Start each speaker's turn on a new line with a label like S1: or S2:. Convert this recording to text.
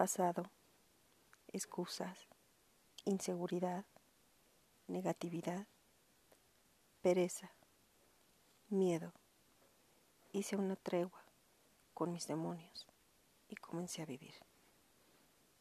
S1: pasado, excusas, inseguridad, negatividad, pereza, miedo. Hice una tregua con mis demonios y comencé a vivir.